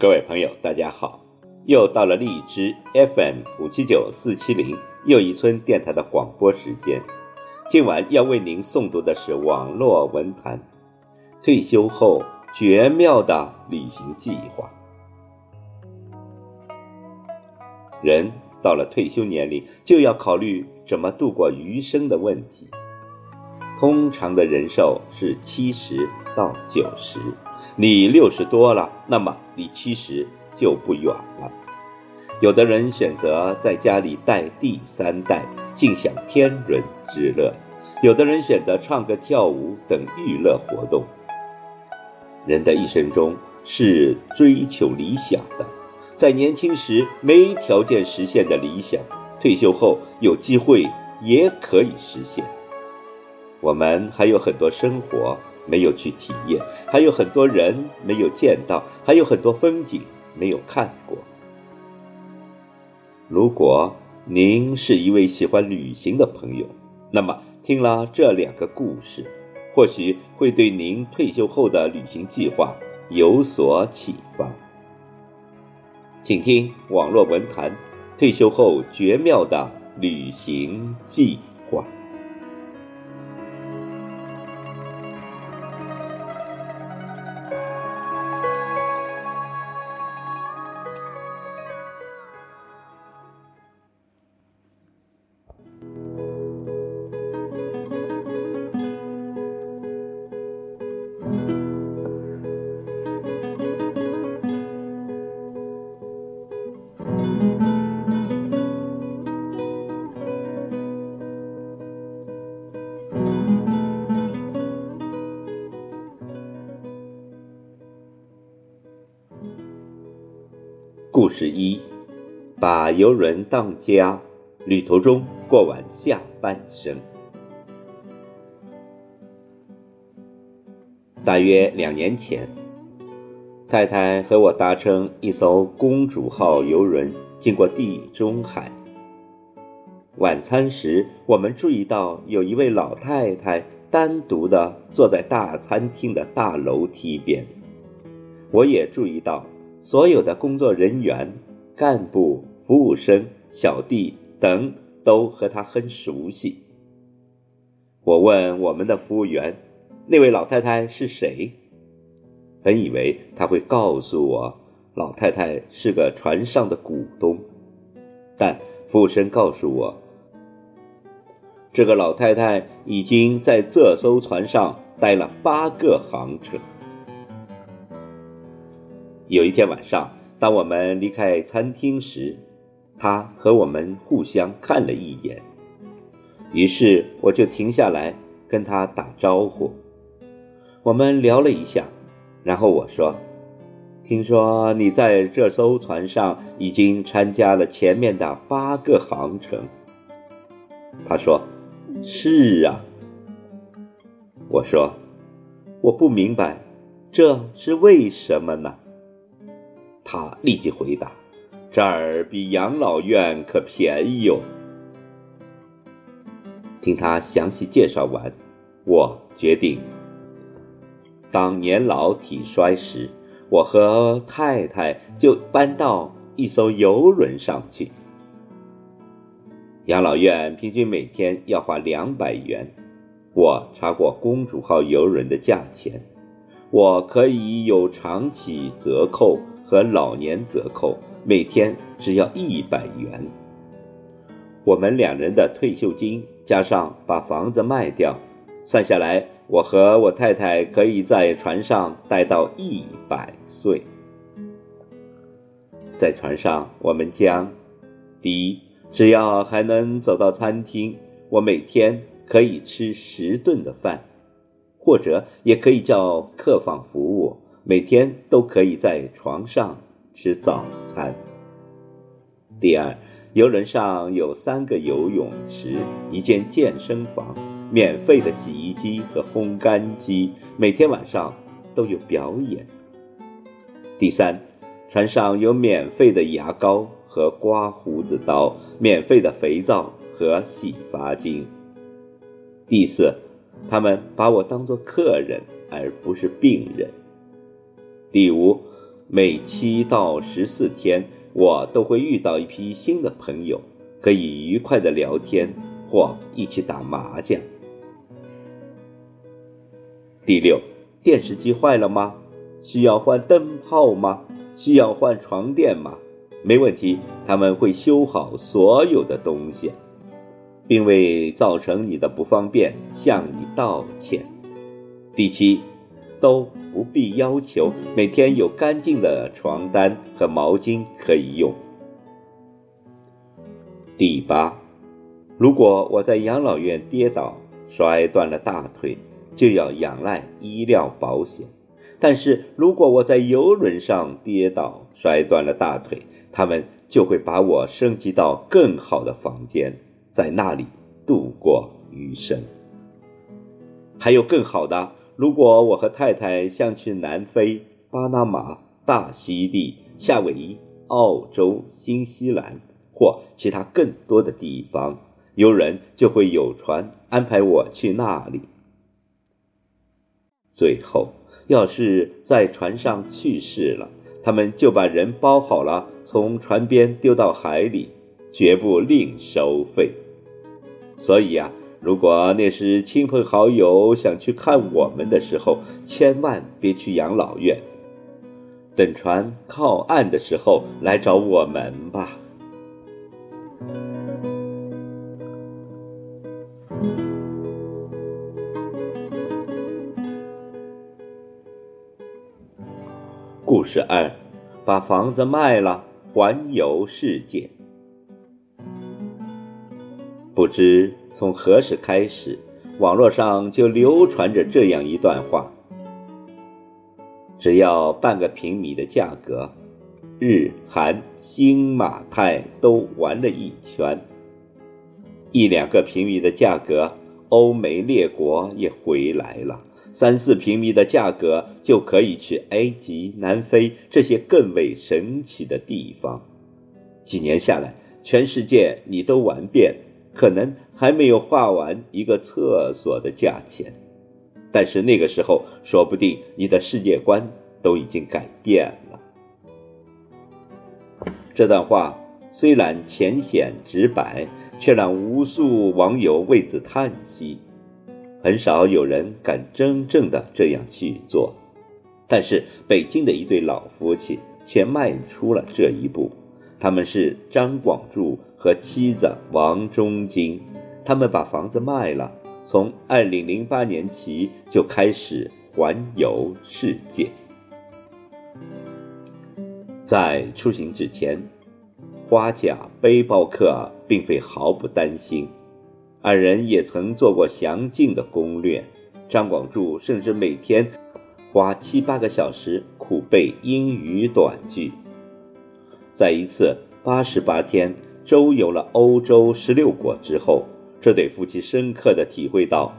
各位朋友，大家好！又到了荔枝 FM 五七九四七零又一村电台的广播时间。今晚要为您诵读的是网络文坛退休后绝妙的旅行计划。人到了退休年龄，就要考虑怎么度过余生的问题。通常的人寿是七十到九十。你六十多了，那么离七十就不远了。有的人选择在家里带第三代，尽享天伦之乐；有的人选择唱歌跳舞等娱乐活动。人的一生中是追求理想的，在年轻时没条件实现的理想，退休后有机会也可以实现。我们还有很多生活。没有去体验，还有很多人没有见到，还有很多风景没有看过。如果您是一位喜欢旅行的朋友，那么听了这两个故事，或许会对您退休后的旅行计划有所启发。请听网络文坛退休后绝妙的旅行计划。十一：把游轮当家，旅途中过完下半生。大约两年前，太太和我搭乘一艘公主号游轮，经过地中海。晚餐时，我们注意到有一位老太太单独的坐在大餐厅的大楼梯边。我也注意到。所有的工作人员、干部、服务生、小弟等都和他很熟悉。我问我们的服务员：“那位老太太是谁？”本以为他会告诉我，老太太是个船上的股东，但服务生告诉我，这个老太太已经在这艘船上待了八个航程。有一天晚上，当我们离开餐厅时，他和我们互相看了一眼。于是我就停下来跟他打招呼。我们聊了一下，然后我说：“听说你在这艘船上已经参加了前面的八个航程。”他说：“是啊。”我说：“我不明白，这是为什么呢？”他立即回答：“这儿比养老院可便宜哟。”听他详细介绍完，我决定，当年老体衰时，我和太太就搬到一艘游轮上去。养老院平均每天要花两百元。我查过公主号游轮的价钱，我可以有长期折扣。和老年折扣，每天只要一百元。我们两人的退休金加上把房子卖掉，算下来，我和我太太可以在船上待到一百岁。在船上，我们将第一，只要还能走到餐厅，我每天可以吃十顿的饭，或者也可以叫客房服务。每天都可以在床上吃早餐。第二，游轮上有三个游泳池，一间健身房，免费的洗衣机和烘干机，每天晚上都有表演。第三，船上有免费的牙膏和刮胡子刀，免费的肥皂和洗发精。第四，他们把我当作客人，而不是病人。第五，每七到十四天，我都会遇到一批新的朋友，可以愉快的聊天或一起打麻将。第六，电视机坏了吗？需要换灯泡吗？需要换床垫吗？没问题，他们会修好所有的东西，并为造成你的不方便向你道歉。第七，都不必要求每天有干净的床单和毛巾可以用。第八，如果我在养老院跌倒摔断了大腿，就要仰赖医疗保险。但是如果我在游轮上跌倒摔断了大腿，他们就会把我升级到更好的房间，在那里度过余生。还有更好的，如果我和太太想去南非、巴拿马、大溪地、夏威夷、澳洲、新西兰或其他更多的地方，游人就会有船安排我去那里。最后。要是在船上去世了，他们就把人包好了，从船边丢到海里，绝不另收费。所以呀，如果那时亲朋好友想去看我们的时候，千万别去养老院，等船靠岸的时候来找我们吧。故事二，把房子卖了，环游世界。不知从何时开始，网络上就流传着这样一段话：只要半个平米的价格，日韩新马泰都玩了一圈；一两个平米的价格，欧美列国也回来了。三四平米的价格就可以去埃及、南非这些更为神奇的地方。几年下来，全世界你都玩遍，可能还没有画完一个厕所的价钱。但是那个时候，说不定你的世界观都已经改变了。这段话虽然浅显直白，却让无数网友为之叹息。很少有人敢真正的这样去做，但是北京的一对老夫妻却迈出了这一步。他们是张广柱和妻子王中金，他们把房子卖了，从二零零八年起就开始环游世界。在出行之前，花甲背包客并非毫不担心。二人也曾做过详尽的攻略，张广柱甚至每天花七八个小时苦背英语短句。在一次八十八天周游了欧洲十六国之后，这对夫妻深刻的体会到，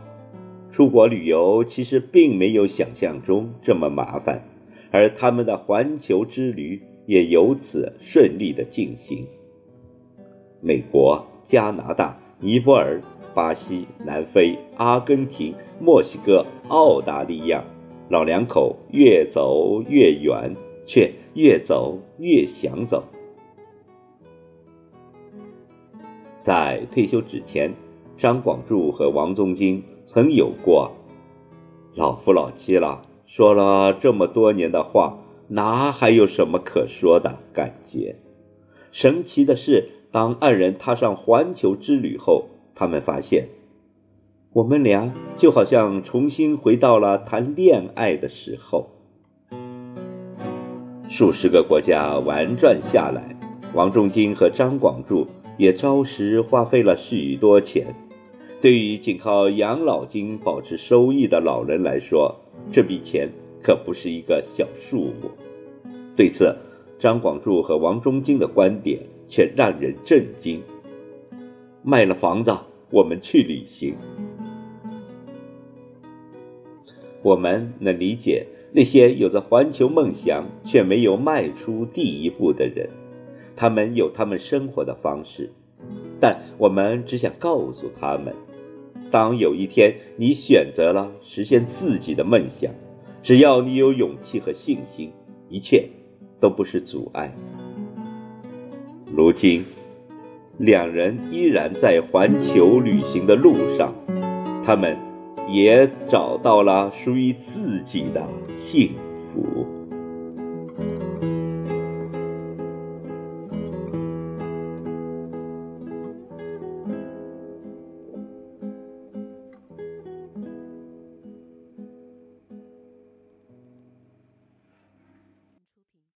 出国旅游其实并没有想象中这么麻烦，而他们的环球之旅也由此顺利的进行。美国、加拿大。尼泊尔、巴西、南非、阿根廷、墨西哥、澳大利亚，老两口越走越远，却越走越想走。在退休之前，张广柱和王宗金曾有过老夫老妻了，说了这么多年的话，哪还有什么可说的感觉？神奇的是。当二人踏上环球之旅后，他们发现，我们俩就好像重新回到了谈恋爱的时候。数十个国家玩转下来，王仲金和张广柱也着实花费了许多钱。对于仅靠养老金保持收益的老人来说，这笔钱可不是一个小数目。对此，张广柱和王中京的观点却让人震惊。卖了房子，我们去旅行。我们能理解那些有着环球梦想却没有迈出第一步的人，他们有他们生活的方式，但我们只想告诉他们：当有一天你选择了实现自己的梦想，只要你有勇气和信心，一切都不是阻碍。如今，两人依然在环球旅行的路上，他们。也找到了属于自己的幸福。